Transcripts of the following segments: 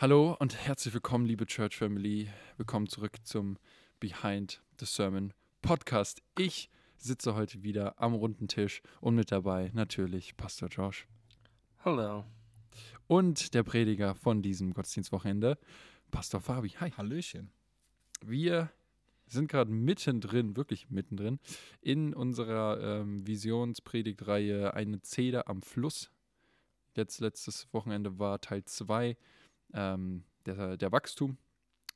Hallo und herzlich willkommen, liebe Church Family. Willkommen zurück zum Behind the Sermon Podcast. Ich sitze heute wieder am runden Tisch und mit dabei natürlich Pastor Josh. Hallo. Und der Prediger von diesem Gottesdienstwochenende, Pastor Fabi. Hi. Hallöchen. Wir sind gerade mittendrin, wirklich mittendrin, in unserer ähm, Visionspredigtreihe Eine Zeder am Fluss. Jetzt letztes Wochenende war Teil 2 ähm, der, der Wachstum.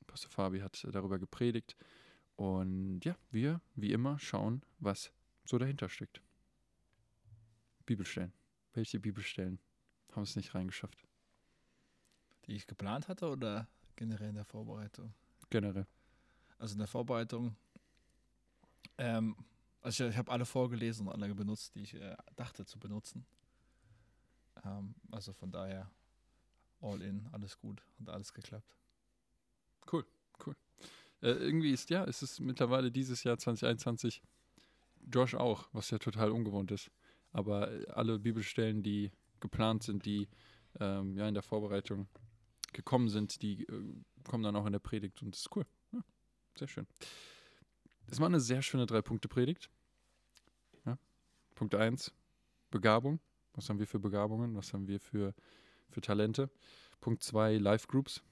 Pastor Fabi hat darüber gepredigt. Und ja, wir, wie immer, schauen, was so dahinter steckt. Bibelstellen. Welche Bibelstellen haben es nicht reingeschafft? Die ich geplant hatte oder generell in der Vorbereitung? Generell. Also in der Vorbereitung, ähm, also ich, ich habe alle vorgelesen und alle benutzt, die ich äh, dachte zu benutzen. Ähm, also von daher all in, alles gut, hat alles geklappt. Cool, cool. Äh, irgendwie ist, ja, es ist mittlerweile dieses Jahr 2021 Josh auch, was ja total ungewohnt ist. Aber äh, alle Bibelstellen, die geplant sind, die ähm, ja in der Vorbereitung gekommen sind, die äh, kommen dann auch in der Predigt und das ist cool. Ja, sehr schön. Es war eine sehr schöne Drei-Punkte-Predigt. Ja. Punkt 1, Begabung. Was haben wir für Begabungen? Was haben wir für für Talente. Punkt 2, Live-Groups.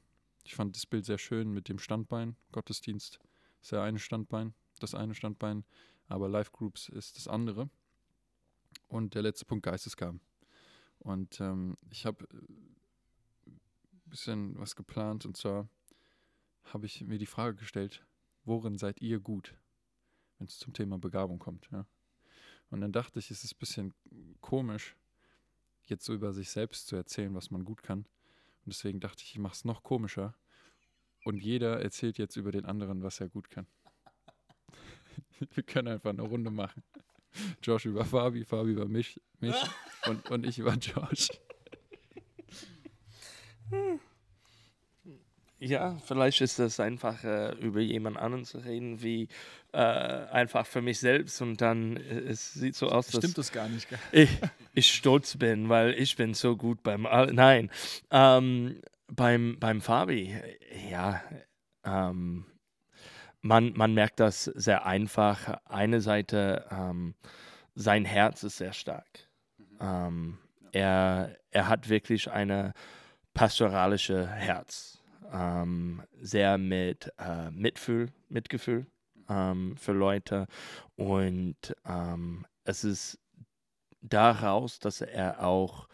Ich fand das Bild sehr schön mit dem Standbein. Gottesdienst ist ja eine Standbein, das eine Standbein, aber Live-Groups ist das andere. Und der letzte Punkt, Geistesgaben. Und ähm, ich habe ein äh, bisschen was geplant und zwar habe ich mir die Frage gestellt, worin seid ihr gut, wenn es zum Thema Begabung kommt? Ja? Und dann dachte ich, es ist ein bisschen komisch, jetzt so über sich selbst zu erzählen, was man gut kann. Und deswegen dachte ich, ich mache es noch komischer. Und jeder erzählt jetzt über den anderen, was er gut kann. Wir können einfach eine Runde machen. Josh über Fabi, Fabi über mich, mich und, und ich über Josh. Ja, vielleicht ist es einfach äh, über jemand anderen zu reden, wie äh, einfach für mich selbst und dann äh, es sieht so aus, Stimmt das gar nicht. Ich, ich stolz bin, weil ich bin so gut beim Nein, ähm, beim, beim Fabi, ja, ähm, man, man merkt das sehr einfach. Eine Seite, ähm, sein Herz ist sehr stark. Ähm, er, er hat wirklich eine pastoralische Herz ähm, sehr mit äh, Mitfühl, Mitgefühl ähm, für Leute und ähm, es ist daraus, dass er auch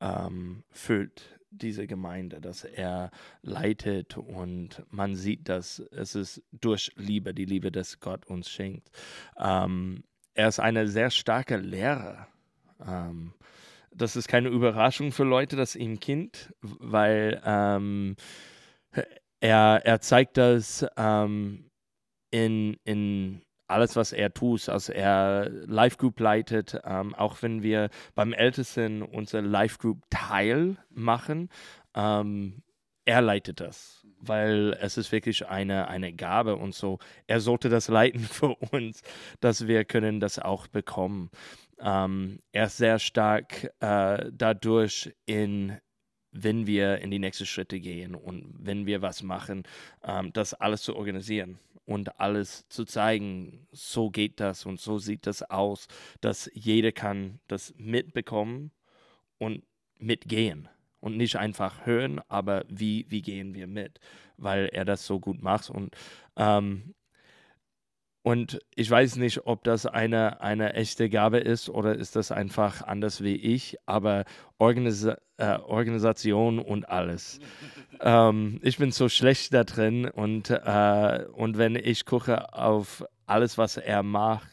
ähm, füllt diese Gemeinde, dass er leitet und man sieht, dass es ist durch Liebe, die Liebe, dass Gott uns schenkt. Ähm, er ist eine sehr starke Lehrer. Ähm, das ist keine Überraschung für Leute, dass ihm Kind, weil ähm, er, er zeigt das ähm, in, in alles, was er tut. Also er Live Group leitet, ähm, auch wenn wir beim Ältesten unser Live Group Teil machen, ähm, er leitet das, weil es ist wirklich eine, eine Gabe und so. Er sollte das leiten für uns, dass wir können das auch bekommen. Ähm, er ist sehr stark äh, dadurch in wenn wir in die nächsten Schritte gehen und wenn wir was machen, ähm, das alles zu organisieren und alles zu zeigen, so geht das und so sieht das aus, dass jeder kann das mitbekommen und mitgehen. Und nicht einfach hören, aber wie, wie gehen wir mit, weil er das so gut macht. Und ähm, und ich weiß nicht, ob das eine, eine echte Gabe ist oder ist das einfach anders wie ich, aber Organisa äh, Organisation und alles. ähm, ich bin so schlecht da drin und, äh, und wenn ich gucke auf alles, was er macht,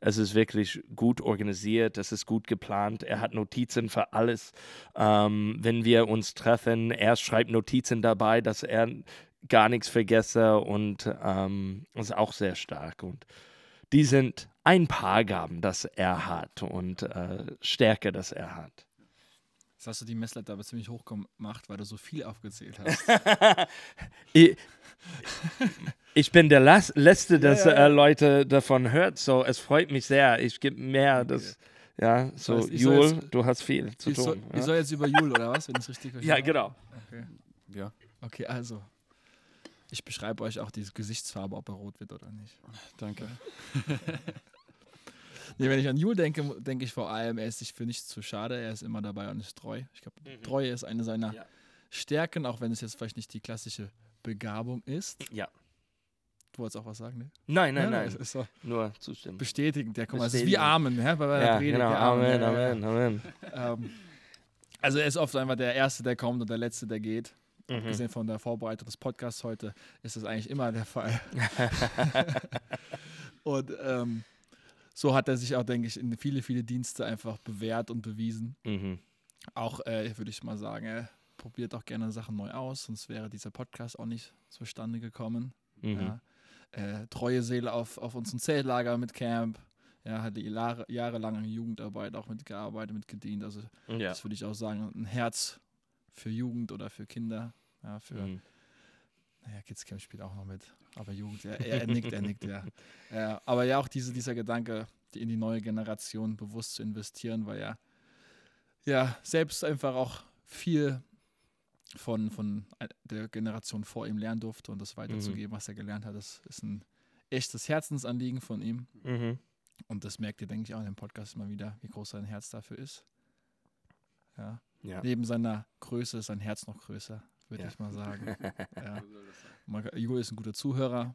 es ist wirklich gut organisiert, es ist gut geplant. Er hat Notizen für alles. Ähm, wenn wir uns treffen, er schreibt Notizen dabei, dass er gar nichts vergesse und ähm, ist auch sehr stark. Und die sind ein paar Gaben, das er hat und äh, Stärke, das er hat. Jetzt hast du die Messlatte aber ziemlich hoch gemacht, weil du so viel aufgezählt hast. ich, ich, bin der Las Letzte, dass ja, ja, ja. Äh, Leute davon hört, so es freut mich sehr. Ich gebe mehr, okay. das, ja, so das heißt, Jul, du hast viel zu ich tun. Soll, ich soll jetzt über Jul, oder was, wenn ich es richtig verstehe? Ja, genau. Okay. Ja. Okay, also. Ich beschreibe euch auch diese Gesichtsfarbe, ob er rot wird oder nicht. Danke. Nee, wenn ich an Jule denke, denke ich vor allem, er ist sich für nichts zu schade, er ist immer dabei und ist treu. Ich glaube, Mhm. Treue ist eine seiner Ja. Stärken, auch wenn es jetzt vielleicht nicht die klassische Begabung ist. Ja. Du wolltest auch was sagen, ne? Nein, nein, Ja, nein. Ist so Nur zustimmen. bestätigend. Ja, guck mal, es ist wie Bestätigen. Amen, ja, bei Ja, Predigt, genau. Amen, ja. Amen, Amen. Ähm, also er ist oft einfach der Erste, der kommt und der Letzte, der geht. Mhm. Abgesehen von der Vorbereitung des Podcasts heute ist das eigentlich immer der Fall. und ähm, so hat er sich auch, denke ich, in viele, viele Dienste einfach bewährt und bewiesen. Mhm. Auch, äh, würde ich mal sagen, er probiert auch gerne Sachen neu aus, sonst wäre dieser Podcast auch nicht zustande gekommen. Mhm. Ja. Äh, treue Seele auf, auf unserem Zeltlager mit Camp. Ja, hat die Jahre, jahrelang in Jugendarbeit auch mitgearbeitet, mitgedient. Also Ja. das würde ich auch sagen, ein Herz für Jugend oder für Kinder. Ja, für, Mhm. naja, Kids Camp spielt auch noch mit. Aber Jugend, ja, er, er nickt, er nickt, ja. ja. Aber ja, auch diese, dieser Gedanke, in die neue Generation bewusst zu investieren, weil ja, ja, selbst einfach auch viel von, von der Generation vor ihm lernen durfte und das weiterzugeben, was er gelernt hat. Das ist ein echtes Herzensanliegen von ihm. Mhm. Und das merkt ihr, denke ich, auch in dem Podcast immer wieder, wie groß sein Herz dafür ist. Ja. Ja. Neben seiner Größe ist sein Herz noch größer, würde Ja. ich mal sagen. ja. Jule ist ein guter Zuhörer.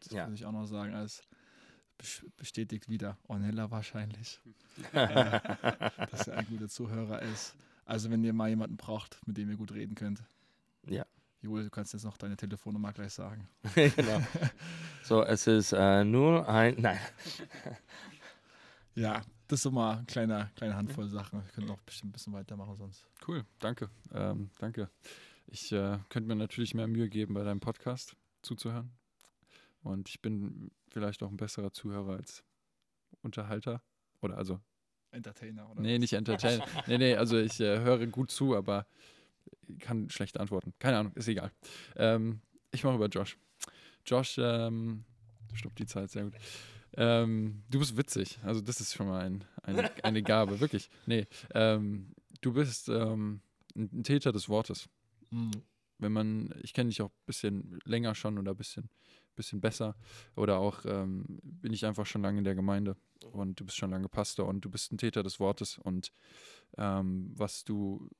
Das Ja. würde ich auch noch sagen, als bes- bestätigt wieder Ornella wahrscheinlich, äh, dass er ein guter Zuhörer ist. Also wenn ihr mal jemanden braucht, mit dem ihr gut reden könnt. Ja. Jule, du kannst jetzt noch deine Telefonnummer gleich sagen. genau. So, es ist äh, nur ein. Nein. Ja, das ist so mal eine kleine, kleine Handvoll Sachen. Wir können noch bestimmt ein bisschen weitermachen sonst. Cool, danke. Ähm, danke. Ich äh, könnte mir natürlich mehr Mühe geben, bei deinem Podcast zuzuhören. Und ich bin vielleicht auch ein besserer Zuhörer als Unterhalter. Oder also, Entertainer, oder? nee, nicht Entertainer. nee, nee, also ich äh, höre gut zu, aber kann schlecht antworten. Keine Ahnung, ist egal. Ähm, ich mache über Josh. Josh, ähm, stoppt die Zeit, sehr gut. Ähm, du bist witzig. Also, das ist schon mal ein, eine, eine Gabe, wirklich. Nee, ähm, du bist ähm, ein Täter des Wortes. Mhm. Wenn man, ich kenne dich auch ein bisschen länger schon oder ein bisschen, bisschen besser. Oder auch ähm, bin ich einfach schon lange in der Gemeinde und du bist schon lange Pastor und du bist ein Täter des Wortes und ähm, was du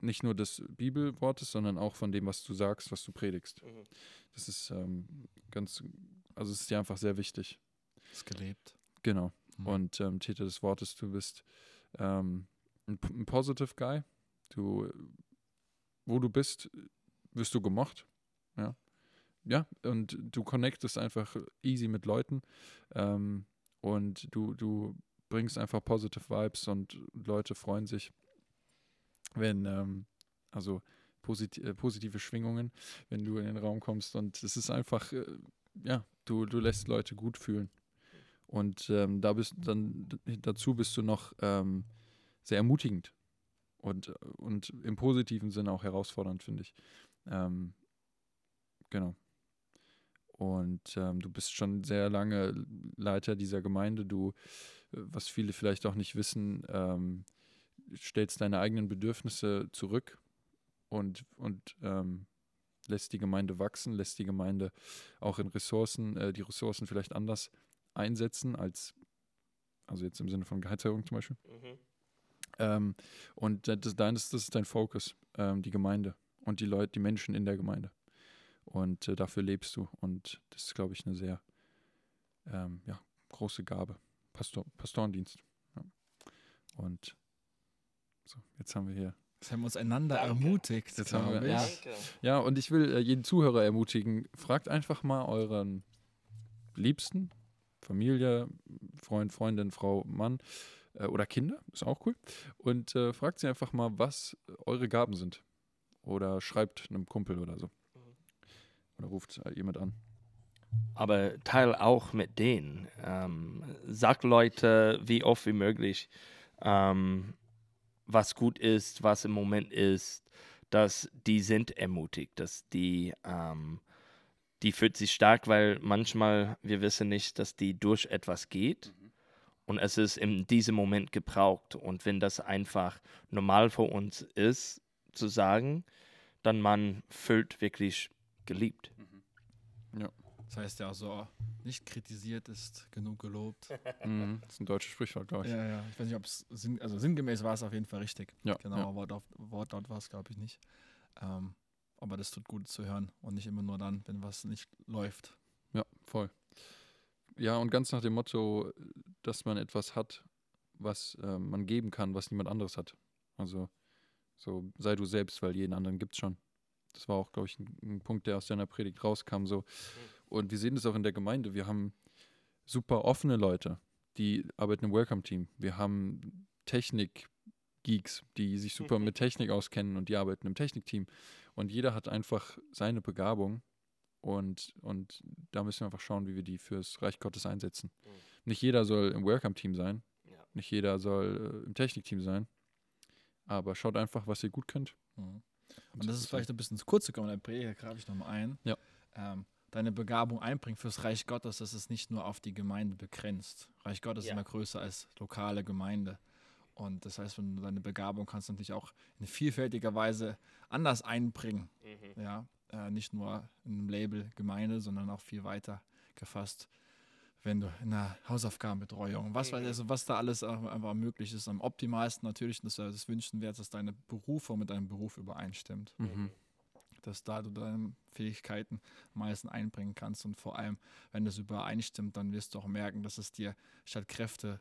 nicht nur des Bibelwortes, sondern auch von dem, was du sagst, was du predigst. Mhm. Das ist ähm, ganz, also es ist dir einfach sehr wichtig. Ist gelebt. Genau. Mhm. Und ähm, Täter des Wortes, du bist ähm, ein, ein Positive Guy. Du, wo du bist, wirst du gemocht. Ja. Ja, und du connectest einfach easy mit Leuten. Ähm, und du, du bringst einfach positive Vibes und Leute freuen sich, wenn, ähm, also posit äh, positive Schwingungen, wenn du in den Raum kommst. Und es ist einfach, äh, ja, du, du lässt Leute gut fühlen. Und ähm, da bist dann dazu bist du noch ähm, sehr ermutigend und, und im positiven Sinne auch herausfordernd, finde ich. Ähm, genau. Und ähm, du bist schon sehr lange Leiter dieser Gemeinde. Du, was viele vielleicht auch nicht wissen, ähm, stellst deine eigenen Bedürfnisse zurück und, und ähm, lässt die Gemeinde wachsen, lässt die Gemeinde auch in Ressourcen, äh, die Ressourcen vielleicht anders einsetzen als, also jetzt im Sinne von Gehaltserhöhung zum Beispiel. Mhm. Ähm, und das, das, das ist dein Fokus, ähm, die Gemeinde und die Leute, die Menschen in der Gemeinde. Und äh, dafür lebst du. Und das ist, glaube ich, eine sehr ähm, ja, große Gabe. Pastor, Pastorendienst. Ja. Und so, jetzt haben wir hier. Das haben wir uns einander Danke. ermutigt. Jetzt haben wir- ja. Ja, und ich will äh, jeden Zuhörer ermutigen, fragt einfach mal euren Liebsten, Familie, Freund, Freundin, Frau, Mann äh, oder Kinder, ist auch cool. Und äh, fragt sie einfach mal, was eure Gaben sind. Oder schreibt einem Kumpel oder so. Oder ruft äh, jemand an. aber teil auch mit denen. Ähm, sag Leute wie oft wie möglich, ähm, was gut ist, was im Moment ist, dass die sind ermutigt, dass die, ähm, die fühlt sich stark, weil manchmal wir wissen nicht, dass die durch etwas geht und es ist in diesem Moment gebraucht und wenn das einfach normal für uns ist zu sagen, dann man fühlt wirklich geliebt. Das heißt ja auch so, nicht kritisiert ist genug gelobt. Mhm. Das ist ein deutsches Sprichwort, glaube ich. Ja, ja. Ich weiß nicht, ob es sinn, also sinngemäß war es auf jeden Fall richtig. Ja, Genau, ja. Wortlaut, Wortlaut war es, glaube ich, nicht. Ähm, aber das tut gut zu hören und nicht immer nur dann, wenn was nicht läuft. Ja, voll. Ja, und ganz nach dem Motto, dass man etwas hat, was äh, man geben kann, was niemand anderes hat. Also so sei du selbst, weil jeden anderen gibt's schon. Das war auch, glaube ich, ein, ein Punkt, der aus deiner Predigt rauskam. So. Und wir sehen das auch in der Gemeinde. Wir haben super offene Leute, die arbeiten im Welcome-Team. Wir haben Technik-Geeks, die sich super mit Technik auskennen und die arbeiten im Technikteam. Und jeder hat einfach seine Begabung und, und da müssen wir einfach schauen, wie wir die fürs Reich Gottes einsetzen. Mhm. Nicht jeder soll im Welcome-Team sein, Ja. nicht jeder soll äh, im Technikteam sein, aber schaut einfach, was ihr gut könnt. Mhm. Und das ist vielleicht ein bisschen zu kurz gekommen, der Predigt, da greife ich nochmal ein. Ja. Ähm, deine Begabung einbringen fürs Reich Gottes, das ist nicht nur auf die Gemeinde begrenzt. Reich Gottes Ja. ist immer größer als lokale Gemeinde. Und das heißt, wenn du deine Begabung kannst du natürlich auch in vielfältiger Weise anders einbringen. Mhm. Ja, äh, nicht nur in einem Label Gemeinde, sondern auch viel weiter gefasst, wenn du in der Hausaufgabenbetreuung, was, weiß ich, also was da alles einfach möglich ist. Am optimalsten natürlich, das ist das Wünschenwert, dass deine Berufung mit deinem Beruf übereinstimmt, Mhm. dass da du deine Fähigkeiten am meisten einbringen kannst und vor allem, wenn das übereinstimmt, dann wirst du auch merken, dass es dir statt Kräfte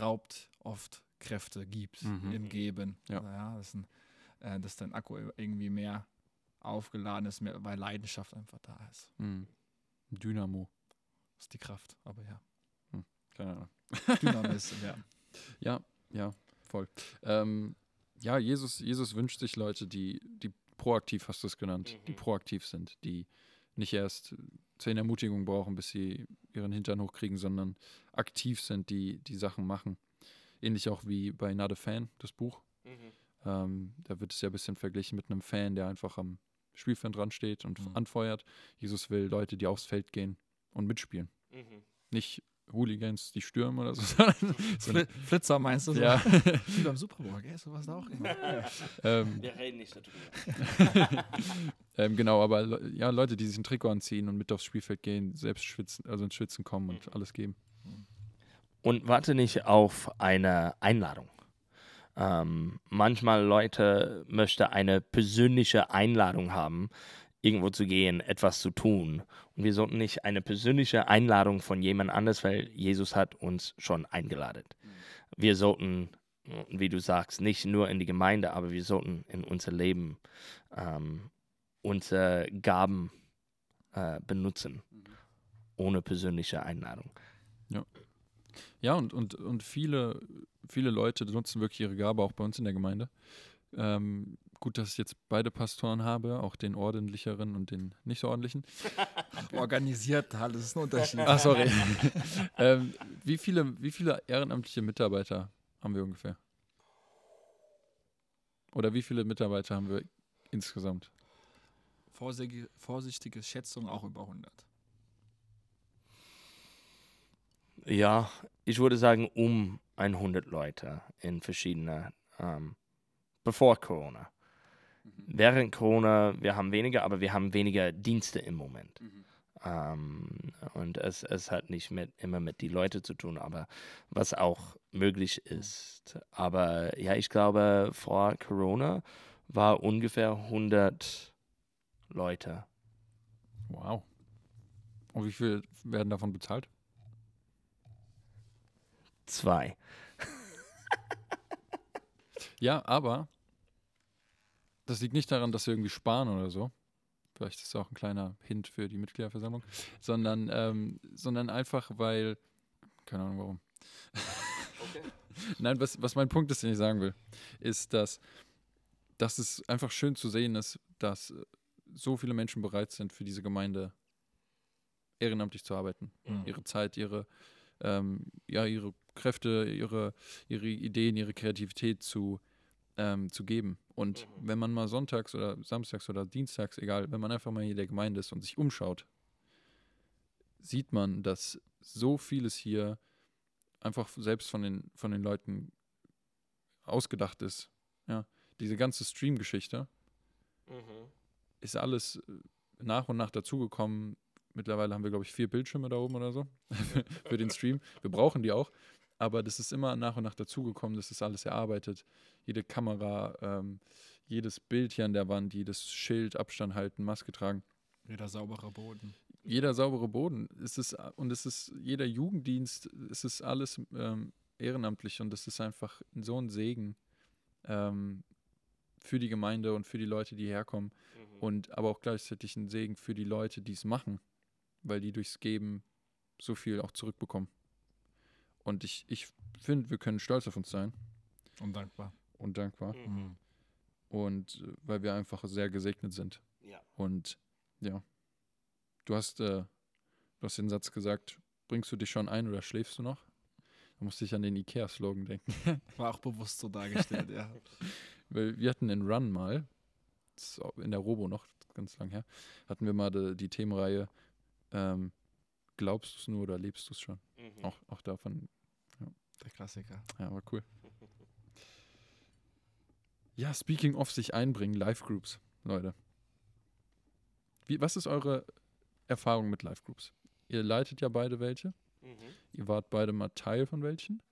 raubt, oft Kräfte gibt Mhm. im Geben. Ja. Ja, dass, ein, äh, dass dein Akku irgendwie mehr aufgeladen ist, mehr, weil Leidenschaft einfach da ist. Mhm. Dynamo. Das ist die Kraft, aber ja. Keine Ahnung. Dynamis, ja. Ja, ja, voll. Ähm, ja, Jesus, Jesus wünscht sich Leute, die, die proaktiv, hast du es genannt, die Mhm. proaktiv sind, die nicht erst zehn Ermutigungen brauchen, bis sie ihren Hintern hochkriegen, sondern aktiv sind, die die Sachen machen. Ähnlich auch wie bei Not a Fan, das Buch. Mhm. Ähm, da wird es ja ein bisschen verglichen mit einem Fan, der einfach am Spielfeld dran steht und Mhm. anfeuert. Jesus will Leute, die aufs Feld gehen und mitspielen. Mhm. Nicht Hooligans, die stürmen oder so, sondern, sondern Fli- Flitzer meinst du? so? ja, Wie beim Super Bowl, gell? So was da auch immer. Ähm, Wir reden nicht darüber. ähm, genau, aber ja, Leute, die sich ein Trikot anziehen und mit aufs Spielfeld gehen, selbst schwitzen, also ins Schwitzen kommen und Mhm. alles geben. Und warte nicht auf eine Einladung. Ähm, manchmal Leute möchten eine persönliche Einladung haben, irgendwo zu gehen, etwas zu tun. Und wir sollten nicht eine persönliche Einladung von jemand anders, weil Jesus hat uns schon eingeladen. Wir sollten, wie du sagst, nicht nur in die Gemeinde, aber wir sollten in unser Leben ähm, unsere Gaben äh, benutzen, ohne persönliche Einladung. Ja, und, und, und viele, viele Leute nutzen wirklich ihre Gabe auch bei uns in der Gemeinde. Ähm, gut, dass ich jetzt beide Pastoren habe, auch den ordentlicheren und den nicht so ordentlichen. Organisiert, das ist ein Unterschied. Ach, sorry. ähm, wie, viele, wie viele ehrenamtliche Mitarbeiter haben wir ungefähr? Oder wie viele Mitarbeiter haben wir insgesamt? Vorsichtige, vorsichtige Schätzung auch über 100. Ja, ich würde sagen um 100 Leute in verschiedene, ähm, bevor Corona. Während Corona, wir haben weniger, aber wir haben weniger Dienste im Moment. Ähm, und es, es hat nicht mit, immer mit die Leute zu tun, aber was auch möglich ist. Aber ja, ich glaube, vor Corona war ungefähr 100 Leute. Wow. Und wie viel werden davon bezahlt? Zwei. Ja, aber das liegt nicht daran, dass wir irgendwie sparen oder so. Vielleicht ist das auch ein kleiner Hint für die Mitgliederversammlung, sondern, ähm, sondern einfach, weil, keine Ahnung warum. Nein, was, was mein Punkt ist, den ich sagen will, ist, dass, dass es einfach schön zu sehen ist, dass so viele Menschen bereit sind, für diese Gemeinde ehrenamtlich zu arbeiten. Mhm. Ihre Zeit, ihre, ähm, ja, ihre Kräfte, ihre, ihre Ideen, ihre Kreativität zu, ähm, zu geben. Und Mhm. wenn man mal sonntags oder samstags oder dienstags, egal, wenn man einfach mal hier der Gemeinde ist und sich umschaut, sieht man, dass so vieles hier einfach selbst von den, von den Leuten ausgedacht ist. Ja, diese ganze Stream-Geschichte ist alles äh, nach und nach dazugekommen. Mittlerweile haben wir, glaube ich, vier Bildschirme da oben oder so für den Stream. Wir brauchen die auch. Aber das ist immer nach und nach dazugekommen. Das ist alles erarbeitet. Jede Kamera, ähm, jedes Bild hier an der Wand, jedes Schild, Abstand halten, Maske tragen. Jeder saubere Boden. Jeder saubere Boden. Es ist, und es ist jeder Jugenddienst, es ist alles ähm, ehrenamtlich und es ist einfach so ein Segen ähm, für die Gemeinde und für die Leute, die herkommen. Und aber auch gleichzeitig ein Segen für die Leute, die es machen, weil die durchs Geben so viel auch zurückbekommen. Und ich, ich finde, wir können stolz auf uns sein Und dankbar. und dankbar. Mhm. Und äh, weil wir einfach sehr gesegnet sind. Ja. Und ja, du hast, äh, du hast den Satz gesagt, bringst du dich schon ein oder schläfst du noch? Da musste ich an den Ikea-Slogan denken. War auch bewusst so dargestellt, ja. Weil wir hatten in Run mal, in der Robo noch, ganz lang her, hatten wir mal die, die Themenreihe ähm, Glaubst du es nur oder lebst du es schon? Mhm. Auch, auch davon, Der Klassiker. ja, war cool. Ja, speaking of sich einbringen, Live-Groups, Leute. Wie, was ist eure Erfahrung mit Live-Groups? Ihr leitet ja beide welche. Mhm. Ihr wart beide mal Teil von welchen?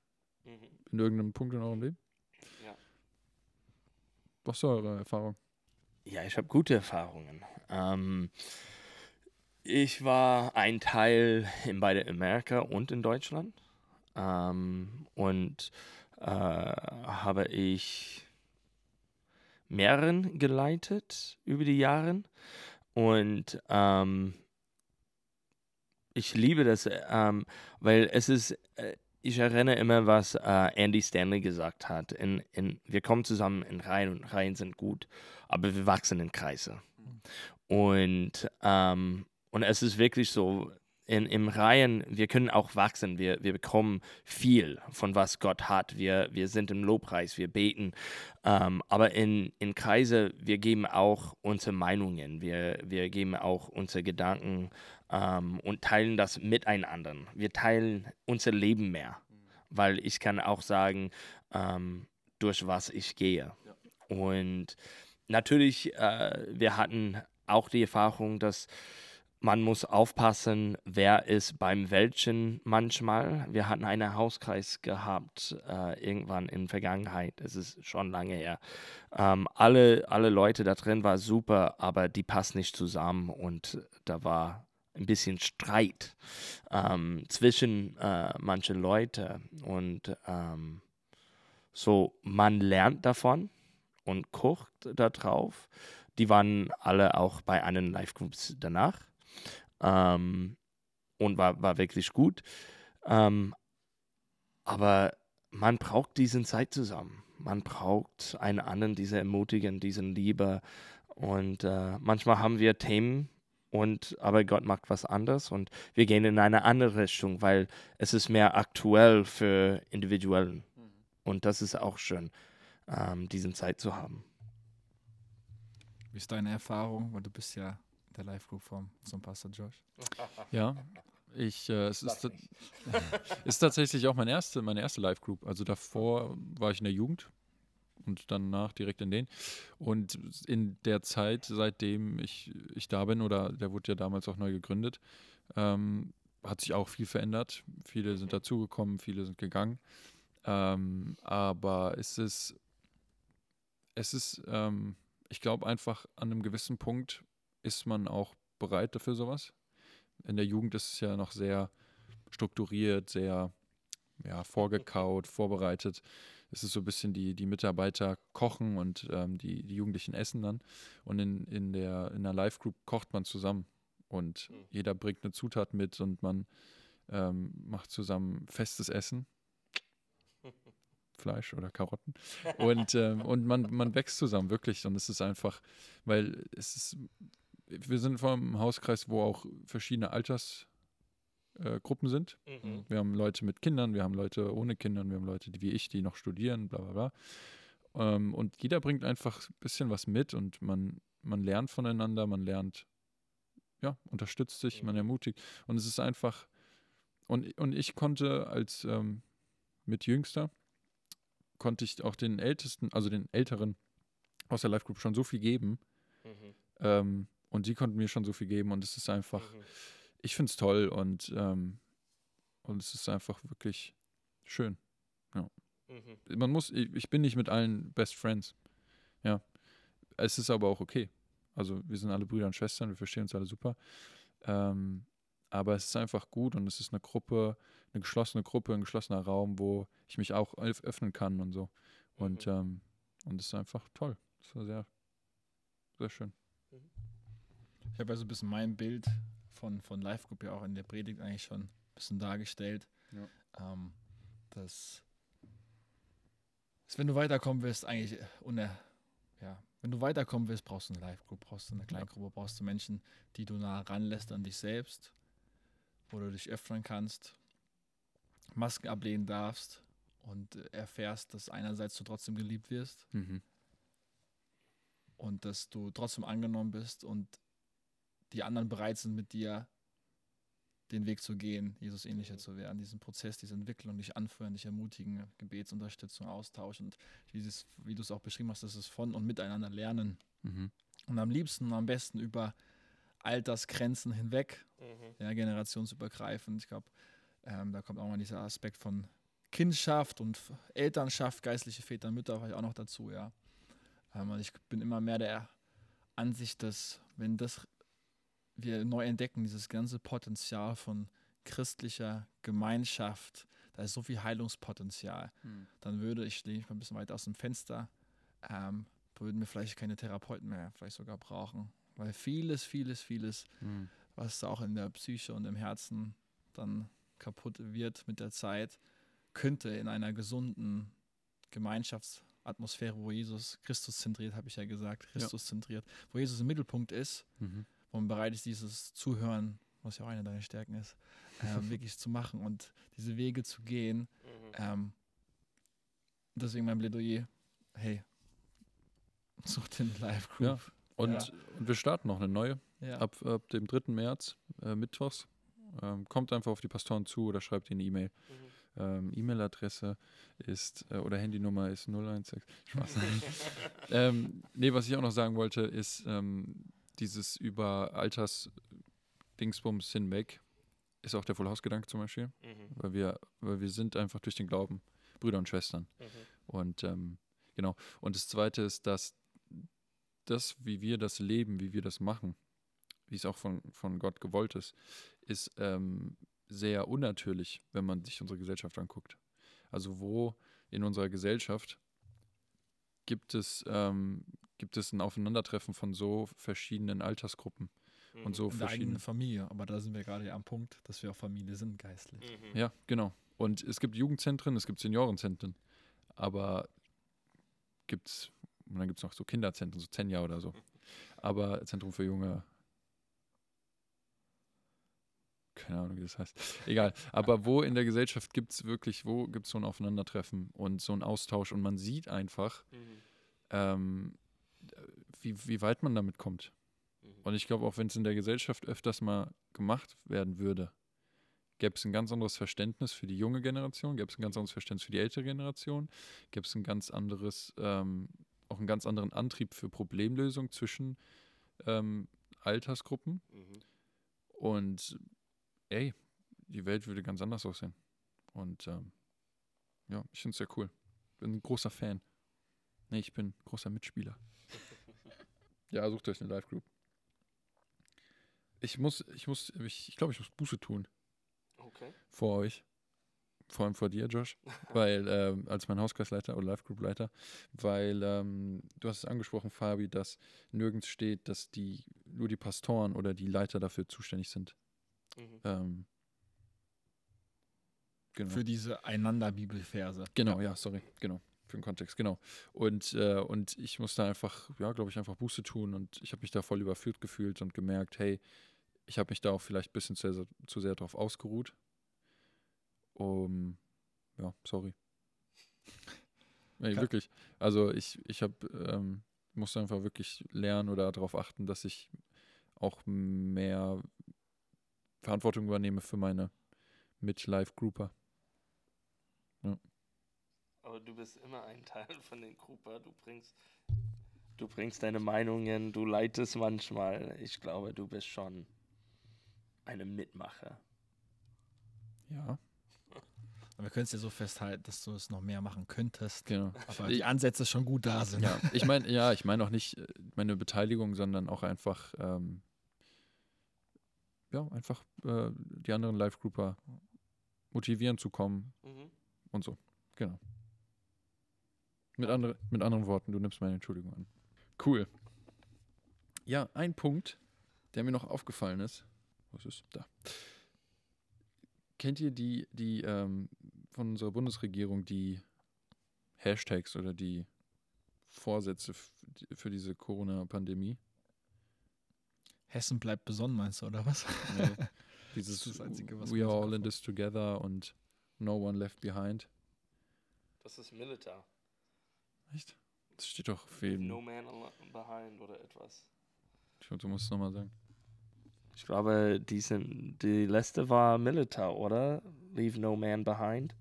Mhm. In irgendeinem Punkt in eurem Leben? Ja. Was ist eure Erfahrung? Ja, ich habe gute Erfahrungen. Ähm, ich war ein Teil in beide Amerika und in Deutschland. Ähm, und äh, habe ich mehreren geleitet über die Jahre. Und ähm, ich liebe das, ähm, weil es ist, äh, ich erinnere immer, was äh, Andy Stanley gesagt hat. In, in, wir kommen zusammen in Reihen und Reihen sind gut, aber wir wachsen in Kreise. Und, ähm, und es ist wirklich so, in, im Reihen, wir können auch wachsen, wir, wir bekommen viel von was Gott hat, wir, wir sind im Lobpreis, wir beten, ähm, aber in, in Kreise, wir geben auch unsere Meinungen, wir, wir geben auch unsere Gedanken ähm, und teilen das miteinander. Wir teilen unser Leben mehr, weil ich kann auch sagen, ähm, durch was ich gehe. Und natürlich, äh, wir hatten auch die Erfahrung, dass man muss aufpassen, wer ist beim welchen manchmal. Wir hatten einen Hauskreis gehabt, äh, irgendwann in der Vergangenheit. Es ist schon lange her. Ähm, alle, alle Leute da drin waren super, aber die passen nicht zusammen und da war ein bisschen Streit ähm, zwischen äh, manchen Leuten. Und ähm, so, man lernt davon und guckt da drauf. Die waren alle auch bei anderen Live-Groups danach ähm, und war, war wirklich gut. Ähm, aber man braucht diesen Zeit zusammen. Man braucht einen anderen, diese Ermutigen, diesen Liebe. Und äh, manchmal haben wir Themen und aber Gott macht was anderes und wir gehen in eine andere Richtung, weil es ist mehr aktuell für Individuellen. Und das ist auch schön, ähm, diesen Zeit zu haben. Wie ist deine Erfahrung? Weil du bist ja der Live-Group vom zum Pastor Josh. Ja, ich, äh, es ist, ist tatsächlich auch mein erste, meine erste Live-Group. Also davor war ich in der Jugend und danach direkt in den. Und in der Zeit, seitdem ich, ich da bin, oder der wurde ja damals auch neu gegründet, ähm, hat sich auch viel verändert. Viele sind dazugekommen, viele sind gegangen. Ähm, aber es ist, es ist, ähm, ich glaube einfach an einem gewissen Punkt ist man auch bereit dafür sowas. In der Jugend ist es ja noch sehr strukturiert, sehr ja, vorgekaut, vorbereitet. Es ist so ein bisschen die, die Mitarbeiter kochen und ähm, die, die Jugendlichen essen dann. Und in, in der, in der Live-Group kocht man zusammen. Und Mhm. jeder bringt eine Zutat mit und man ähm, macht zusammen festes Essen. Fleisch oder Karotten. Und, ähm, und man, man wächst zusammen, wirklich. Und es ist einfach, weil es ist, wir sind vom Hauskreis, wo auch verschiedene Altersgruppen äh, sind. Mhm. Wir haben Leute mit Kindern, wir haben Leute ohne Kindern, wir haben Leute die, wie ich, die noch studieren, bla bla bla. Ähm, und jeder bringt einfach ein bisschen was mit und man, man lernt voneinander, man lernt, ja, unterstützt sich, man Mhm. ermutigt. Und es ist einfach, und, und ich konnte als ähm, Mitjüngster, konnte ich auch den Ältesten, also den Älteren aus der Live Group schon so viel geben, Mhm. Ähm, und die konnten mir schon so viel geben und es ist einfach, Mhm. ich finde es toll und, ähm, und es ist einfach wirklich schön. Mhm. Man muss, ich, ich bin nicht mit allen Best Friends. Ja. Es ist aber auch okay. Also wir sind alle Brüder und Schwestern, wir verstehen uns alle super. Ähm, aber es ist einfach gut und es ist eine Gruppe, eine geschlossene Gruppe, ein geschlossener Raum, wo ich mich auch öff- öffnen kann und so. Und, Mhm. ähm, und es ist einfach toll. Es war sehr, sehr schön. Ich habe ja so ein bisschen mein Bild von, von Live Group ja auch in der Predigt eigentlich schon ein bisschen dargestellt. Ja. Ähm, dass, dass wenn du weiterkommen willst, eigentlich äh, uner, ja, wenn du weiterkommen willst, brauchst du eine Live Group, brauchst du eine Kleingruppe, brauchst du Menschen, die du nah ranlässt an dich selbst, wo du dich öffnen kannst, Masken ablehnen darfst und äh, erfährst, dass einerseits du trotzdem geliebt wirst Mhm. und dass du trotzdem angenommen bist und die anderen bereit sind, mit dir den Weg zu gehen, Jesus ähnlicher zu werden, diesen Prozess, diese Entwicklung, dich anführen, dich ermutigen, Gebetsunterstützung, Austausch und dieses, wie du es auch beschrieben hast, das ist von und miteinander lernen. Mhm. Und am liebsten und am besten über Altersgrenzen hinweg, Mhm. ja, generationsübergreifend. Ich glaube, ähm, da kommt auch mal dieser Aspekt von Kindschaft und Elternschaft, geistliche Väter, Mütter, vielleicht auch noch dazu, ja. Ähm, und ich bin immer mehr der Ansicht, dass wenn das wir neu entdecken, dieses ganze Potenzial von christlicher Gemeinschaft, da ist so viel Heilungspotenzial, Mhm. dann würde ich, lehne ich mal ein bisschen weiter aus dem Fenster, ähm, würden wir vielleicht keine Therapeuten mehr vielleicht sogar brauchen. Weil vieles, vieles, vieles Mhm. was auch in der Psyche und im Herzen dann kaputt wird mit der Zeit, könnte in einer gesunden Gemeinschaftsatmosphäre, wo Jesus Christus zentriert, habe ich ja gesagt, Christus zentriert, wo Jesus im Mittelpunkt ist, Mhm. Wo man bereit ist, dieses Zuhören, was ja auch eine deiner Stärken ist, äh, wirklich zu machen und diese Wege zu gehen. Mhm. Ähm, deswegen mein Plädoyer, hey, such den Live-Group. Und, Ja. und wir starten noch eine neue. Ja. ab, ab dem 3. März, äh, mittwochs. Ähm, kommt einfach auf die Pastoren zu oder schreibt ihnen eine E-Mail. Mhm. Ähm, E-Mail-Adresse ist, äh, oder Handynummer ist 016. Spaß. ähm, nee, was ich auch noch sagen wollte, ist ähm, dieses über Alters-Dingsbums hinweg, ist auch der Vollhausgedanke zum Beispiel, Mhm. weil wir, weil wir sind einfach durch den Glauben Brüder und Schwestern. Mhm. Und ähm, genau. Und das Zweite ist, dass das, wie wir das leben, wie wir das machen, wie es auch von, von Gott gewollt ist, ist ähm, sehr unnatürlich, wenn man sich unsere Gesellschaft anguckt. Also wo in unserer Gesellschaft gibt es, ähm, gibt es ein Aufeinandertreffen von so verschiedenen Altersgruppen und so in verschiedenen. Familie. Aber da sind wir gerade ja am Punkt, dass wir auch Familie sind, geistlich. Mhm. Ja, genau. Und es gibt Jugendzentren, es gibt Seniorenzentren, aber gibt es, und dann gibt es noch so Kinderzentren, so Zenja oder so. Aber Zentrum für junge, keine Ahnung, wie das heißt. Egal. Aber wo in der Gesellschaft gibt es wirklich, wo gibt es so ein Aufeinandertreffen und so ein Austausch und man sieht einfach, Mhm. ähm, wie, wie weit man damit kommt. Mhm. Und ich glaube, auch wenn es in der Gesellschaft öfters mal gemacht werden würde, gäbe es ein ganz anderes Verständnis für die junge Generation, gäbe es ein ganz anderes Verständnis für die ältere Generation, gäbe es ein ganz anderes, ähm, auch einen ganz anderen Antrieb für Problemlösung zwischen ähm, Altersgruppen. Mhm. Und ey, die Welt würde ganz anders aussehen. Und ähm, ja, ich finde es sehr cool. Bin ein großer Fan. Nee, ich bin großer Mitspieler. Ja, sucht euch eine Live-Group. Ich muss, ich muss, ich, ich glaube, ich muss Buße tun Okay. vor euch. Vor allem vor dir, Josh, weil ähm, als mein Hauskreisleiter oder Live-Group-Leiter, weil ähm, du hast es angesprochen, Fabi, dass nirgends steht, dass die nur die Pastoren oder die Leiter dafür zuständig sind. Mhm. Ähm, genau. Für diese Einander-Bibelverse. Genau, ja, sorry, genau. Für den Kontext, genau. Und, äh, und ich musste einfach, ja, glaube ich, einfach Buße tun und ich habe mich da voll überführt gefühlt und gemerkt, hey, ich habe mich da auch vielleicht ein bisschen zu sehr, zu sehr drauf ausgeruht. Um, ja, sorry. Nee, Ka- wirklich. Also ich, ich habe, ähm, musste einfach wirklich lernen oder darauf achten, dass ich auch mehr Verantwortung übernehme für meine Mid-Life-Grouper. Aber du bist immer ein Teil von den Krupa. Du bringst, Du bringst deine Meinungen, du leitest manchmal. Ich glaube, du bist schon eine Mitmacher. Ja, Aber wir können es ja so festhalten, dass du es noch mehr machen könntest. genau. Aber die Ansätze schon gut da sind. Ja, ich meine, ja, ich meine auch nicht äh, meine Beteiligung, sondern auch einfach, ähm, ja, einfach äh, die anderen Live-Grouper motivieren zu kommen und so. Genau. Mit, andere, mit anderen Worten, du nimmst meine Entschuldigung an. Cool. Ja, ein Punkt, der mir noch aufgefallen ist. Was ist da? Kennt ihr die, die ähm, von unserer Bundesregierung die Hashtags oder die Vorsätze für diese Corona-Pandemie? Hessen bleibt besonnen, meinst du, oder was? Nee. Dieses Das Einzige, was We are all in this together und No one left behind. Das ist Militar. Echt? Das steht doch für jeden. man behind oder etwas. Ich glaube, du musst es nochmal sagen. Ich glaube, die, sind, die letzte war Militar, oder? Leave no man behind.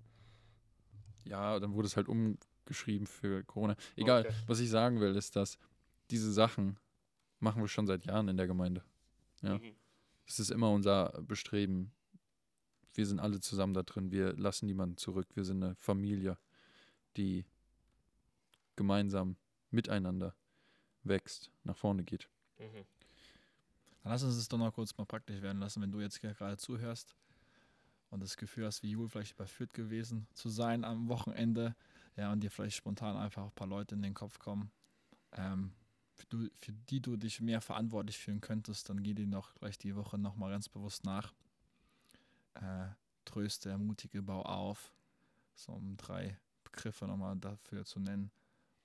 Ja, dann wurde es halt umgeschrieben für Corona. Egal, Okay. was ich sagen will, ist, dass diese Sachen machen wir schon seit Jahren in der Gemeinde. Ja. Mhm. Es ist immer unser Bestreben. Wir sind alle zusammen da drin. Wir lassen niemanden zurück. Wir sind eine Familie, die gemeinsam miteinander wächst, nach vorne geht. Mhm. Dann lass uns es doch noch kurz mal praktisch werden lassen, wenn du jetzt gerade zuhörst und das Gefühl hast, wie Jul vielleicht überführt gewesen zu sein am Wochenende, ja, und dir vielleicht spontan einfach ein paar Leute in den Kopf kommen, ähm, für, du, für die du dich mehr verantwortlich fühlen könntest, dann geh dir noch gleich die Woche nochmal ganz bewusst nach. Äh, tröste, ermutige, bau auf. So um drei Begriffe nochmal dafür zu nennen.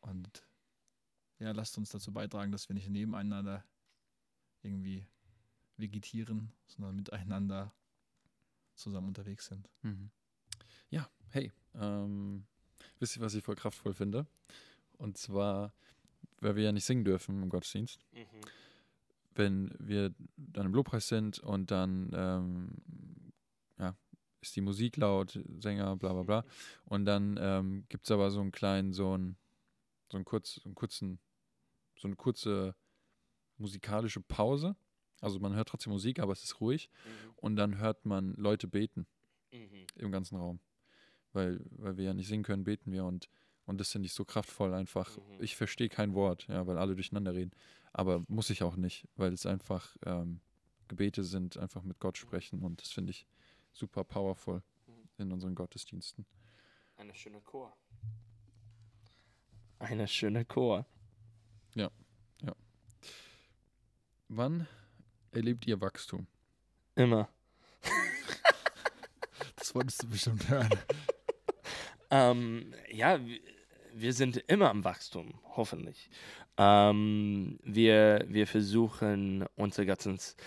Und ja, lasst uns dazu beitragen, dass wir nicht nebeneinander irgendwie vegetieren, sondern miteinander zusammen unterwegs sind. Mhm. Ja, hey, ähm, wisst ihr, was ich voll kraftvoll finde? Und zwar, weil wir ja nicht singen dürfen im Gottesdienst, Mhm. wenn wir dann im Lobpreis sind und dann ähm, ja, ist die Musik laut, Sänger, bla bla bla. Und dann ähm, gibt es aber so einen kleinen, so einen, so einen, kurz, so einen kurzen, so eine kurze musikalische Pause. Also man hört trotzdem Musik, aber es ist ruhig. Und dann hört man Leute beten Mhm. im ganzen Raum. Weil, weil wir ja nicht singen können, beten wir und, und das finde ich so kraftvoll einfach. Mhm. Ich verstehe kein Wort, ja, weil alle durcheinander reden. Aber muss ich auch nicht, weil es einfach ähm, Gebete sind, einfach mit Gott sprechen und das finde ich super powerful Mhm. in unseren Gottesdiensten. Eine schöne Chor. Eine schöne Chor. Wann erlebt ihr Wachstum? Immer. Das wolltest du bestimmt hören. Ähm, ja, wir sind immer am Wachstum, hoffentlich. Ähm, wir, wir versuchen unser ganzes.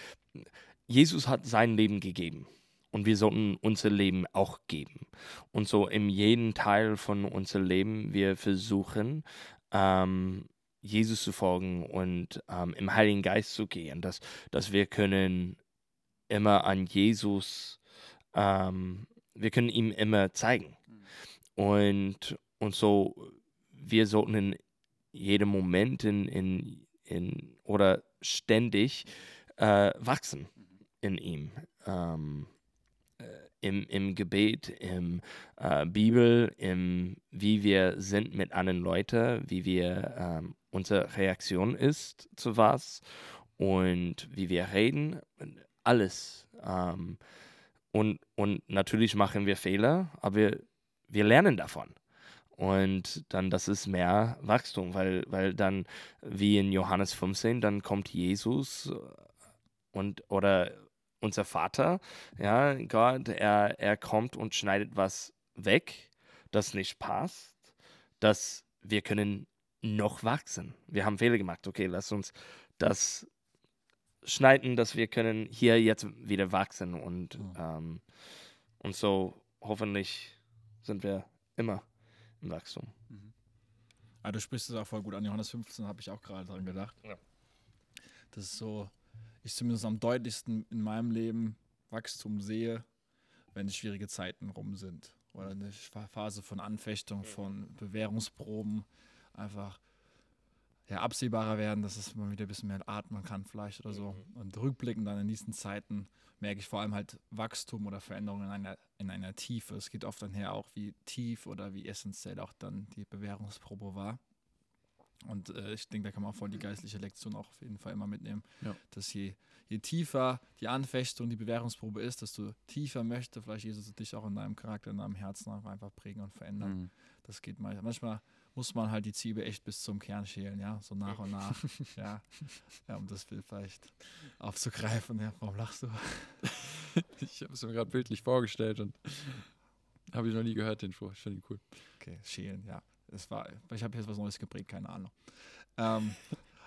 Jesus hat sein Leben gegeben und wir sollten unser Leben auch geben. Und so in jedem Teil von unserem Leben, wir versuchen, ähm, Jesus zu folgen und ähm, im Heiligen Geist zu gehen, dass, dass wir können immer an Jesus, ähm, wir können ihm immer zeigen. Und, und so, wir sollten in jedem Moment in, in, in oder ständig äh, wachsen in ihm. Ähm, äh, im, Im Gebet, im äh, Bibel, im wie wir sind mit anderen Leuten, wie wir ähm, unsere Reaktion ist zu was und wie wir reden, alles. Ähm, und, und natürlich machen wir Fehler, aber wir, wir lernen davon. Und dann, das ist mehr Wachstum, weil, weil dann, wie in Johannes 15, dann kommt Jesus äh, und oder unser Vater, ja, Gott, er, er kommt und schneidet was weg, das nicht passt, dass wir können noch wachsen. Wir haben Fehler gemacht, okay, lass uns das schneiden, dass wir können hier jetzt wieder wachsen und, Mhm. ähm, und so hoffentlich sind wir immer im Wachstum. Ah, du sprichst es auch voll gut an. Johannes 15 habe ich auch gerade dran gedacht. Ja. Das ist so, ich zumindest am deutlichsten in meinem Leben Wachstum sehe, wenn schwierige Zeiten rum sind. Oder eine Pha- Phase von Anfechtung, von Bewährungsproben. Einfach, ja, absehbarer werden, dass es man wieder ein bisschen mehr atmen kann vielleicht oder so. Und rückblickend dann in diesen Zeiten merke ich vor allem halt Wachstum oder Veränderungen in einer, in einer Tiefe. Es geht oft dann her auch, wie tief oder wie essentiell auch dann die Bewährungsprobe war. Und äh, ich denke, da kann man auch voll die geistliche Lektion auch auf jeden Fall immer mitnehmen, Ja. dass je, je tiefer die Anfechtung, die Bewährungsprobe ist, desto tiefer möchte vielleicht Jesus dich auch in deinem Charakter, in deinem Herzen einfach prägen und verändern. Mhm. Das geht mal. Manchmal muss man halt die Zwiebel echt bis zum Kern schälen, ja, so nach und nach. ja. ja, um das Bild vielleicht aufzugreifen. Ja, warum lachst du? Ich habe es mir gerade bildlich vorgestellt und habe ich noch nie gehört, den Spruch. Ich finde ihn cool. Okay, schälen, ja. Das war, ich habe jetzt was Neues geprägt, keine Ahnung. Ähm,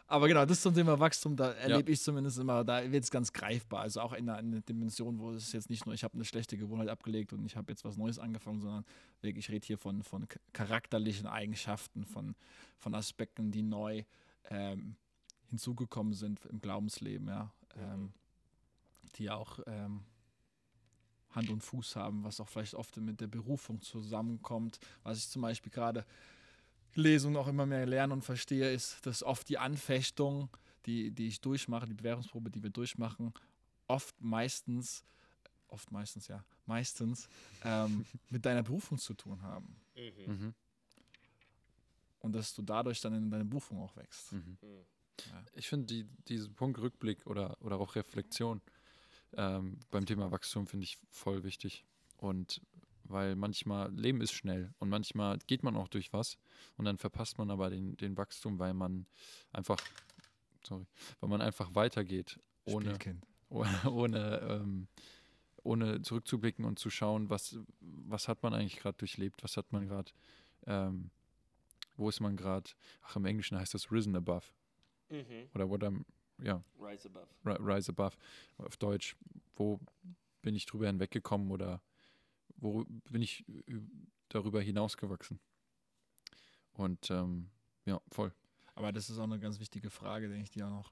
aber genau, das zum Thema Wachstum, da erlebe ich zumindest immer, da wird es ganz greifbar. Also auch in einer, in einer Dimension, wo es jetzt nicht nur, ich habe eine schlechte Gewohnheit abgelegt und ich habe jetzt was Neues angefangen, sondern wirklich, ich rede hier von, von charakterlichen Eigenschaften, von, von Aspekten, die neu ähm, hinzugekommen sind im Glaubensleben, ja. Ähm, die auch ähm, Hand und Fuß haben, was auch vielleicht oft mit der Berufung zusammenkommt. Was ich zum Beispiel gerade lese und auch immer mehr lerne und verstehe, ist, dass oft die Anfechtung, die, die ich durchmache, die Bewährungsprobe, die wir durchmachen, oft meistens, oft meistens, ja, meistens ähm, mit deiner Berufung zu tun haben. Mhm. Und dass du dadurch dann in deine Berufung auch wächst. Mhm. Ja. Ich finde die, diesen Punkt Rückblick oder, oder auch Reflexion ähm, beim Thema Wachstum finde ich voll wichtig. Und weil manchmal Leben ist schnell und manchmal geht man auch durch was und dann verpasst man aber den, den Wachstum, weil man einfach, sorry, weil man einfach weitergeht, ohne, ohne, ohne, ähm, ohne zurückzublicken und zu schauen, was, was hat man eigentlich gerade durchlebt, was hat man gerade, ähm, wo ist man gerade, ach im Englischen heißt das risen above oder what I'm, ja, Rise above. Ri- Rise Above auf Deutsch. Wo bin ich drüber hinweggekommen oder wo bin ich darüber hinausgewachsen? Und ähm, ja, voll. Aber das ist auch eine ganz wichtige Frage, denke ich, die auch noch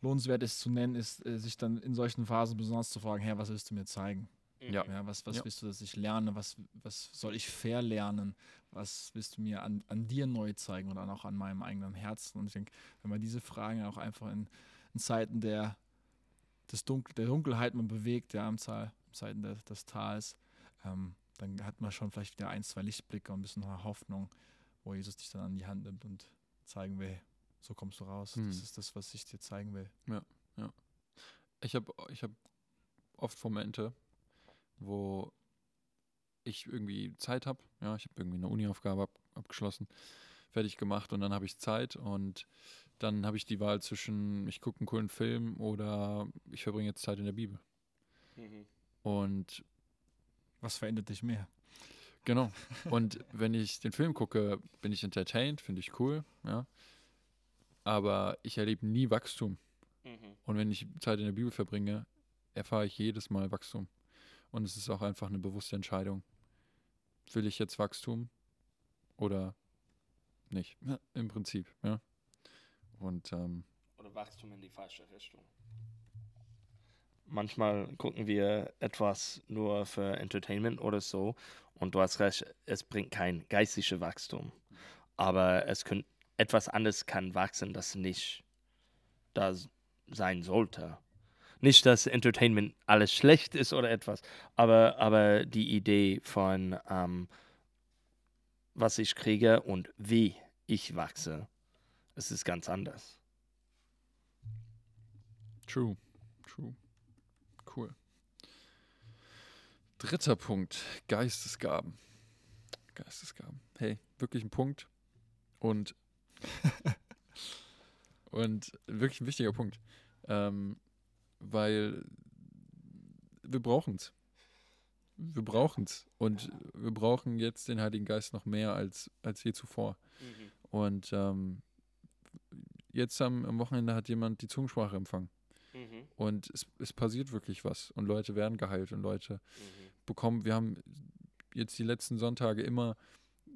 lohnenswert ist zu nennen, ist, äh, sich dann in solchen Phasen besonders zu fragen, Herr, was willst du mir zeigen? Ja. Ja, was was Ja. willst du, dass ich lerne? Was, was soll ich verlernen? Was willst du mir an, an dir neu zeigen oder auch an meinem eigenen Herzen? Und ich denke, wenn man diese Fragen auch einfach in, in Zeiten der, des Dunkel, der Dunkelheit man bewegt, ja, im, Zahl, in Zeiten der, des Tals, ähm, dann hat man schon vielleicht wieder ein, zwei Lichtblicke und ein bisschen Hoffnung, wo Jesus dich dann an die Hand nimmt und zeigen will, so kommst du raus. Hm. Das ist das, was ich dir zeigen will. Ich habe ich hab oft Momente, wo ich irgendwie Zeit habe. Ja, ich habe irgendwie eine Uni-Aufgabe ab, abgeschlossen, fertig gemacht und dann habe ich Zeit und dann habe ich die Wahl zwischen, ich gucke einen coolen Film oder ich verbringe jetzt Zeit in der Bibel. Und Was verändert dich mehr? Genau. Und wenn ich den Film gucke, bin ich entertained, finde ich cool, ja. Aber ich erlebe nie Wachstum. Und wenn ich Zeit in der Bibel verbringe, erfahre ich jedes Mal Wachstum. Und es ist auch einfach eine bewusste Entscheidung. Will ich jetzt Wachstum oder nicht? Ja, Im Prinzip, ja. Und ähm, Oder Wachstum in die falsche Richtung. Manchmal gucken wir etwas nur für Entertainment oder so und du hast recht, es bringt kein geistliches Wachstum. Aber es kann, etwas anderes kann wachsen, das nicht da sein sollte. Nicht, dass Entertainment alles schlecht ist oder etwas, aber, aber die Idee von ähm, was ich kriege und wie ich wachse, es ist ganz anders. True. True. Cool. Dritter Punkt. Geistesgaben. Geistesgaben. Hey, wirklich ein Punkt. Und, und wirklich ein wichtiger Punkt. Ähm, weil wir brauchen es. Wir brauchen es. Und wir brauchen jetzt den Heiligen Geist noch mehr als, als je zuvor. Und ähm, jetzt am, am Wochenende hat jemand die Zungensprache empfangen. Und es, es passiert wirklich was. Und Leute werden geheilt und Leute bekommen. Wir haben jetzt die letzten Sonntage immer,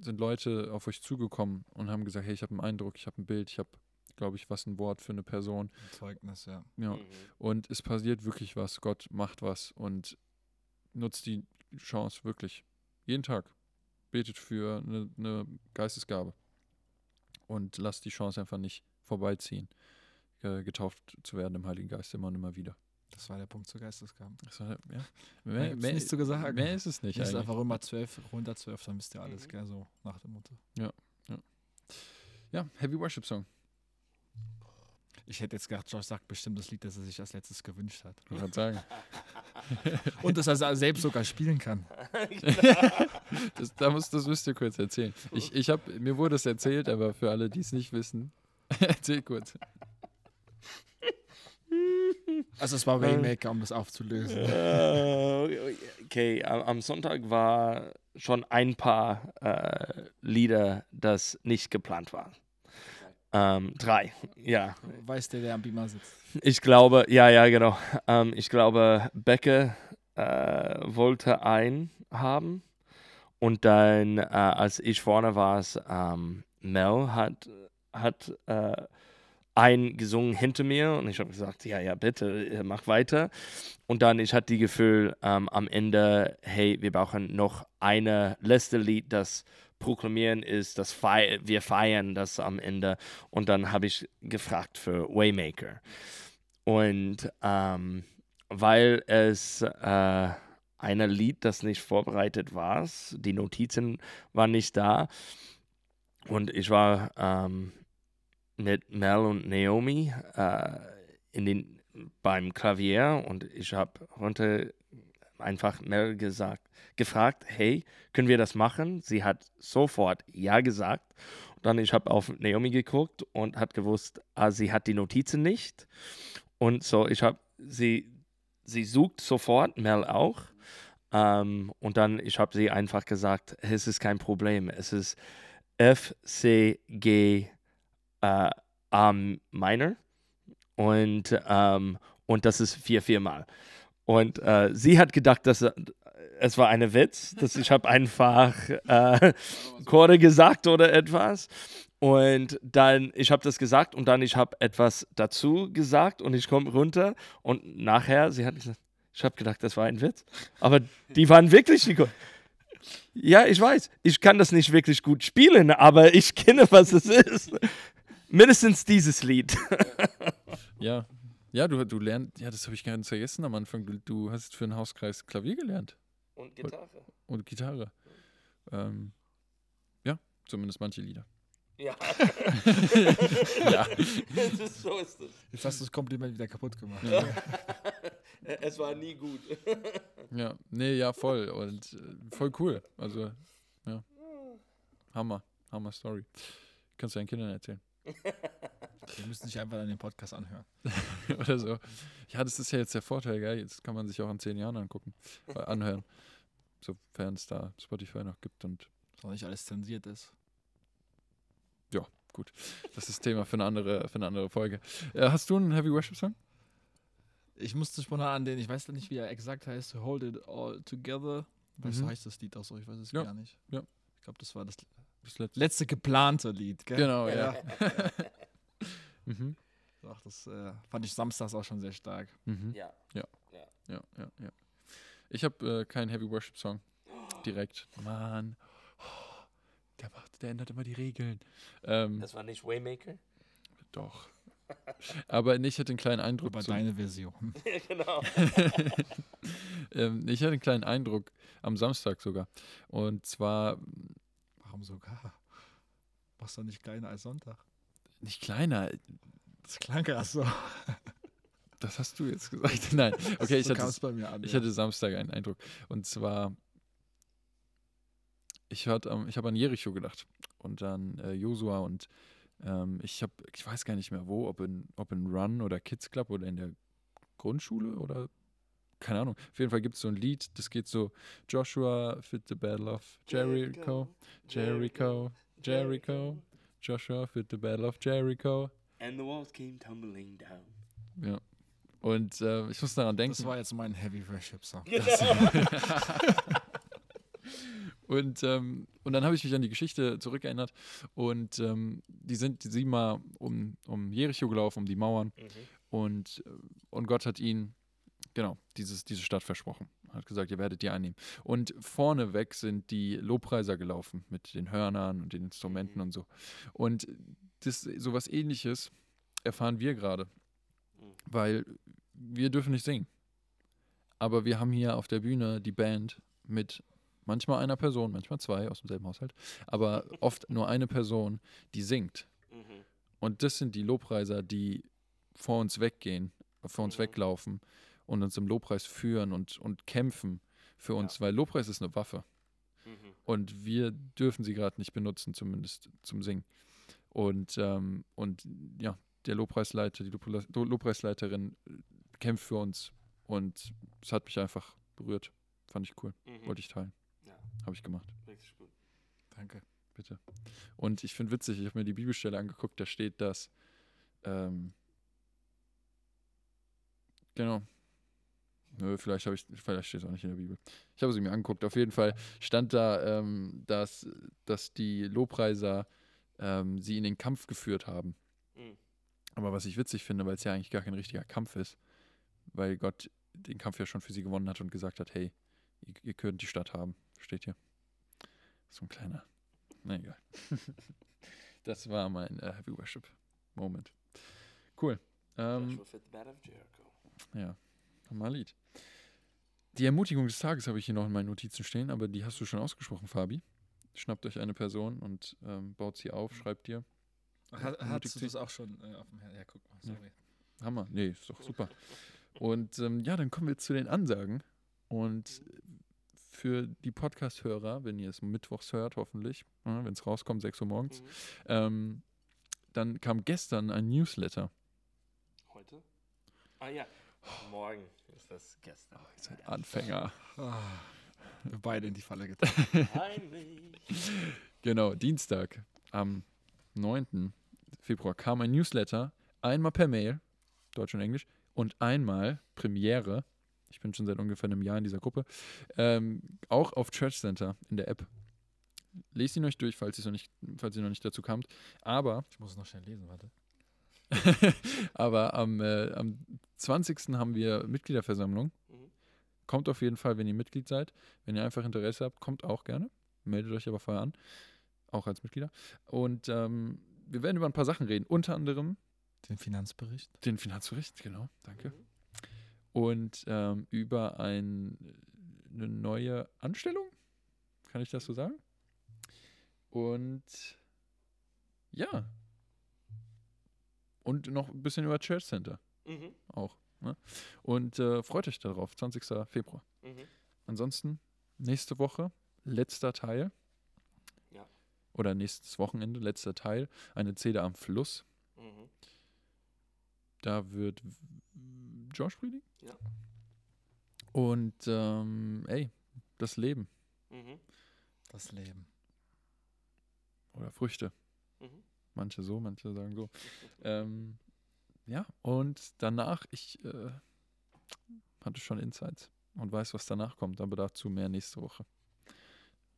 sind Leute auf euch zugekommen und haben gesagt, hey, ich habe einen Eindruck, ich habe ein Bild, ich habe, glaube ich, was ein Wort für eine Person. Zeugnis, ja. Ja. Und es passiert wirklich was. Gott macht was und nutzt die Chance wirklich. Jeden Tag. Betet für eine, eine Geistesgabe. Und lasst die Chance einfach nicht vorbeiziehen, äh, getauft zu werden im Heiligen Geist immer und immer wieder. Das war der Punkt zur Geistesgaben. War, ja, Mehr, mehr, nichts zu sagen. mehr ist es nicht. Das ist einfach Römer 12, runter 12, dann wisst ihr alles, gell, so nach dem Motto. Ja, Heavy Worship Song. Ich hätte jetzt gedacht, Josh sagt bestimmt das Lied, das er sich als letztes gewünscht hat. Ich gerade sagen. Und dass er selbst sogar spielen kann. Das, da muss, das müsst ihr kurz erzählen. Ich, ich hab, mir wurde es erzählt, aber für alle, die es nicht wissen, erzähl kurz. Also es war Waymaker, um das aufzulösen. Äh, okay, am, Sonntag war schon ein paar äh, Lieder, das nicht geplant waren. Ähm, drei, ja. Weiß der, der am Beamer sitzt. Ich glaube, ja, ja, genau. Ähm, ich glaube, Becke äh, wollte einen haben. Und dann, äh, als ich vorne war, ähm, Mel hat, hat äh, einen gesungen hinter mir und ich habe gesagt, ja, ja, bitte, äh, mach weiter. Und dann, ich hatte die Gefühl ähm, am Ende, hey, wir brauchen noch eine letzte Lied, das proklamieren ist, das fei wir feiern das am Ende. Und dann habe ich gefragt für Waymaker. Und ähm, weil es äh, ein Lied, das nicht vorbereitet war, die Notizen waren nicht da. Und ich war ähm, mit Mel und Naomi äh, in den, beim Klavier und ich habe runter einfach Mel gesagt, gefragt, hey, können wir das machen? Sie hat sofort ja gesagt. Und dann ich habe auf Naomi geguckt und hat gewusst, ah, sie hat die Notizen nicht. Und so, ich habe sie, sie sucht sofort, Mel auch. Ähm, und dann, ich habe sie einfach gesagt, es ist kein Problem. Es ist F, C, G, äh, A minor. Und, ähm, und das ist vier, viermal. Und äh, sie hat gedacht, dass äh, es war eine Witz, dass ich habe einfach äh, Chorde gesagt oder etwas. Und dann, ich habe das gesagt und dann ich habe etwas dazu gesagt und ich komme runter und nachher, sie hat gesagt, ich habe gedacht, das war ein Witz. Aber die waren wirklich die Chorde. Ja, ich weiß, ich kann das nicht wirklich gut spielen, aber ich kenne, was es ist. Mindestens dieses Lied. Ja. Ja, du, du lernst, ja, das habe ich ganz vergessen am Anfang. Du, du hast für den Hauskreis Klavier gelernt Und Gitarre. und Gitarre. Ähm, ja, zumindest manche Lieder. Ja. Ja. so ist es. Jetzt hast du das Kompliment wieder kaputt gemacht. Ja, Es war nie gut. ja. nee, ja, voll. Und äh, voll cool. Also, ja. Hammer. Hammer Story. Kannst du deinen Kindern erzählen. Wir müssen sich einfach an den Podcast anhören. Oder so. Ja, das ist ja jetzt der Vorteil, gell? Jetzt kann man sich auch in zehn Jahren angucken, äh, anhören. Sofern es da Spotify noch gibt und Dass nicht alles zensiert ist. das ist Thema für eine andere, für eine andere Folge. Äh, hast du einen Heavy Worship Song? Ich musste spontan an den, ich weiß nicht, wie er exakt heißt, Hold It All Together. Weißt Mhm. heißt das Lied auch so? Ich weiß es Ja, gar nicht. ja. Ich glaube, das war das Das letzte. letzte geplante Lied, gell? Genau, ja. Mhm. Ach, das äh, fand ich samstags auch schon sehr stark. Mhm. Ja. Ja, ja, ja. Ich habe äh, keinen Heavy Worship Song. Direkt. Mann. Oh, der, macht, der ändert immer die Regeln. Ähm, Das war nicht Waymaker? doch. Aber ich hatte einen kleinen Eindruck. Über zum- deine Version. Ja, genau. ähm, ich hatte einen kleinen Eindruck am Samstag sogar. Und zwar Warum sogar? Machst du nicht kleiner als Sonntag? nicht kleiner. Das klang ja so. Das hast du jetzt gesagt. Nein. Okay, ich hatte an. Ich ja. hatte Samstag einen Eindruck. Und zwar, ich, ähm, ich habe an Jericho gedacht. Und dann äh, Josua und ähm, ich habe, ich weiß gar nicht mehr wo, ob in, ob in Run oder Kids Club oder in der Grundschule oder keine Ahnung. Auf jeden Fall gibt es so ein Lied, das geht so Joshua fit the battle of Jericho, Jericho, Jericho, Joshua fit the battle of Jericho. And the walls came tumbling down. Ja. Und äh, ich muss daran denken. Das war jetzt mein Heavy Worship Song. Und, ähm, und dann habe ich mich an die Geschichte zurückerinnert. Und ähm, die sind siebenmal um, um Jericho gelaufen, um die Mauern. Mhm. Und, äh, und Gott hat ihnen, genau, dieses, diese Stadt versprochen. Hat gesagt, ihr werdet die einnehmen. Und vorneweg sind die Lobpreiser gelaufen mit den Hörnern und den Instrumenten Mhm. und so. Und das sowas ähnliches erfahren wir gerade. Mhm. Weil wir dürfen nicht singen. Aber wir haben hier auf der Bühne die Band mit manchmal einer Person, manchmal zwei aus demselben Haushalt, aber oft nur eine Person, die singt. Mhm. Und das sind die Lobpreiser, die vor uns weggehen, vor uns Mhm. weglaufen und uns im Lobpreis führen und, und kämpfen für uns, weil Lobpreis ist eine Waffe. Mhm. Und wir dürfen sie gerade nicht benutzen, zumindest zum Singen. Und, ähm, und ja, der Lobpreisleiter, die Lobpre- Lo- Lobpreisleiterin äh, kämpft für uns. Und es hat mich einfach berührt. Fand ich cool. Mhm. Wollte ich teilen. Ja. Habe ich gemacht. Richtig gut. Danke. Bitte. Und ich finde witzig, ich habe mir die Bibelstelle angeguckt, da steht das. Ähm, genau. Nö, vielleicht habe ich, vielleicht steht es auch nicht in der Bibel. Ich habe sie mir angeguckt. Auf jeden Fall stand da, ähm, dass, dass die Lobpreiser ähm, sie in den Kampf geführt haben. Mhm. Aber was ich witzig finde, weil es ja eigentlich gar kein richtiger Kampf ist, weil Gott den Kampf ja schon für sie gewonnen hat und gesagt hat, hey, ihr, ihr könnt die Stadt haben. Steht hier. So ein kleiner. Na egal. das war mein äh, Heavy Worship Moment. Cool. Ähm, ja, mal ein Lied. Die Ermutigung des Tages habe ich hier noch in meinen Notizen stehen, aber die hast du schon ausgesprochen, Fabi. Schnappt euch eine Person und ähm, baut sie auf, schreibt ihr. Hat, Ermutigt hast du sie. das auch schon äh, auf dem Herzen? Ja, guck mal, Ja. sorry. Hammer. Nee, ist doch super. Und ähm, ja, dann kommen wir zu den Ansagen. Und für die Podcast-Hörer, wenn ihr es mittwochs hört, hoffentlich, äh, wenn es rauskommt, 6 Uhr morgens, Mhm. ähm, dann kam gestern ein Newsletter. Heute? Ah ja. Morgen ist das gestern. Ihr seid Anfänger. Ah, wir beide in die Falle getan. Genau, Dienstag am 9. Februar kam ein Newsletter, einmal per Mail, Deutsch und Englisch, und einmal Premiere. Ich bin schon seit ungefähr einem Jahr in dieser Gruppe. Ähm, auch auf Church Center in der App. Lest ihn euch durch, falls ihr noch nicht, falls ihr noch nicht dazu kamt. Aber, Ich muss es noch schnell lesen, warte. aber am, äh, am 20. haben wir Mitgliederversammlung. Mhm. Kommt auf jeden Fall, wenn ihr Mitglied seid. Wenn ihr einfach Interesse habt, kommt auch gerne. Meldet euch aber vorher an. Auch als Mitglieder. Und ähm, wir werden über ein paar Sachen reden. Unter anderem Den Finanzbericht. den Finanzbericht, genau, danke. Mhm. Und ähm, über ein, eine neue Anstellung. Kann ich das so sagen? Und ja. Und noch ein bisschen über Church Center Mhm. auch. Ne? Und äh, freut euch darauf, 20. Februar. Mhm. Ansonsten nächste Woche, letzter Teil. Ja. Oder nächstes Wochenende, letzter Teil. Eine Zeder am Fluss. Mhm. Da wird Josh predigen. Ja. Und ähm, ey, das Leben Mhm. Das Leben. oder Früchte. Mhm. Manche so, manche sagen so. Ähm, ja, und danach, ich äh, hatte schon Insights und weiß, was danach kommt, aber dazu mehr nächste Woche.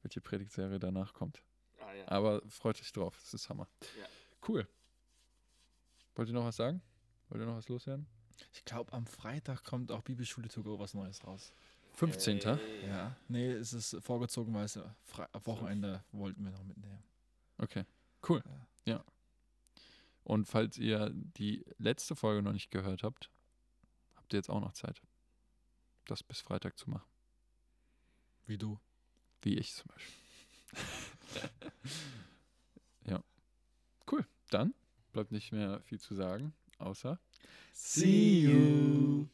Welche Predigtserie danach kommt. Ah ja. Aber freut euch drauf, das ist Hammer. Ja. Cool. Wollt ihr noch was sagen? Wollt ihr noch was loswerden? Ich glaube, am Freitag kommt auch Bibelschule to go was Neues raus. 15. Hey. Ja. Nee, es ist vorgezogen, weil es Fre am Wochenende wollten wir noch mitnehmen. Okay, cool. Ja. Ja. Und falls ihr die letzte Folge noch nicht gehört habt, habt ihr jetzt auch noch Zeit, das bis Freitag zu machen. Wie du. Wie ich zum Beispiel. ja. Cool. Dann bleibt nicht mehr viel zu sagen, außer See you.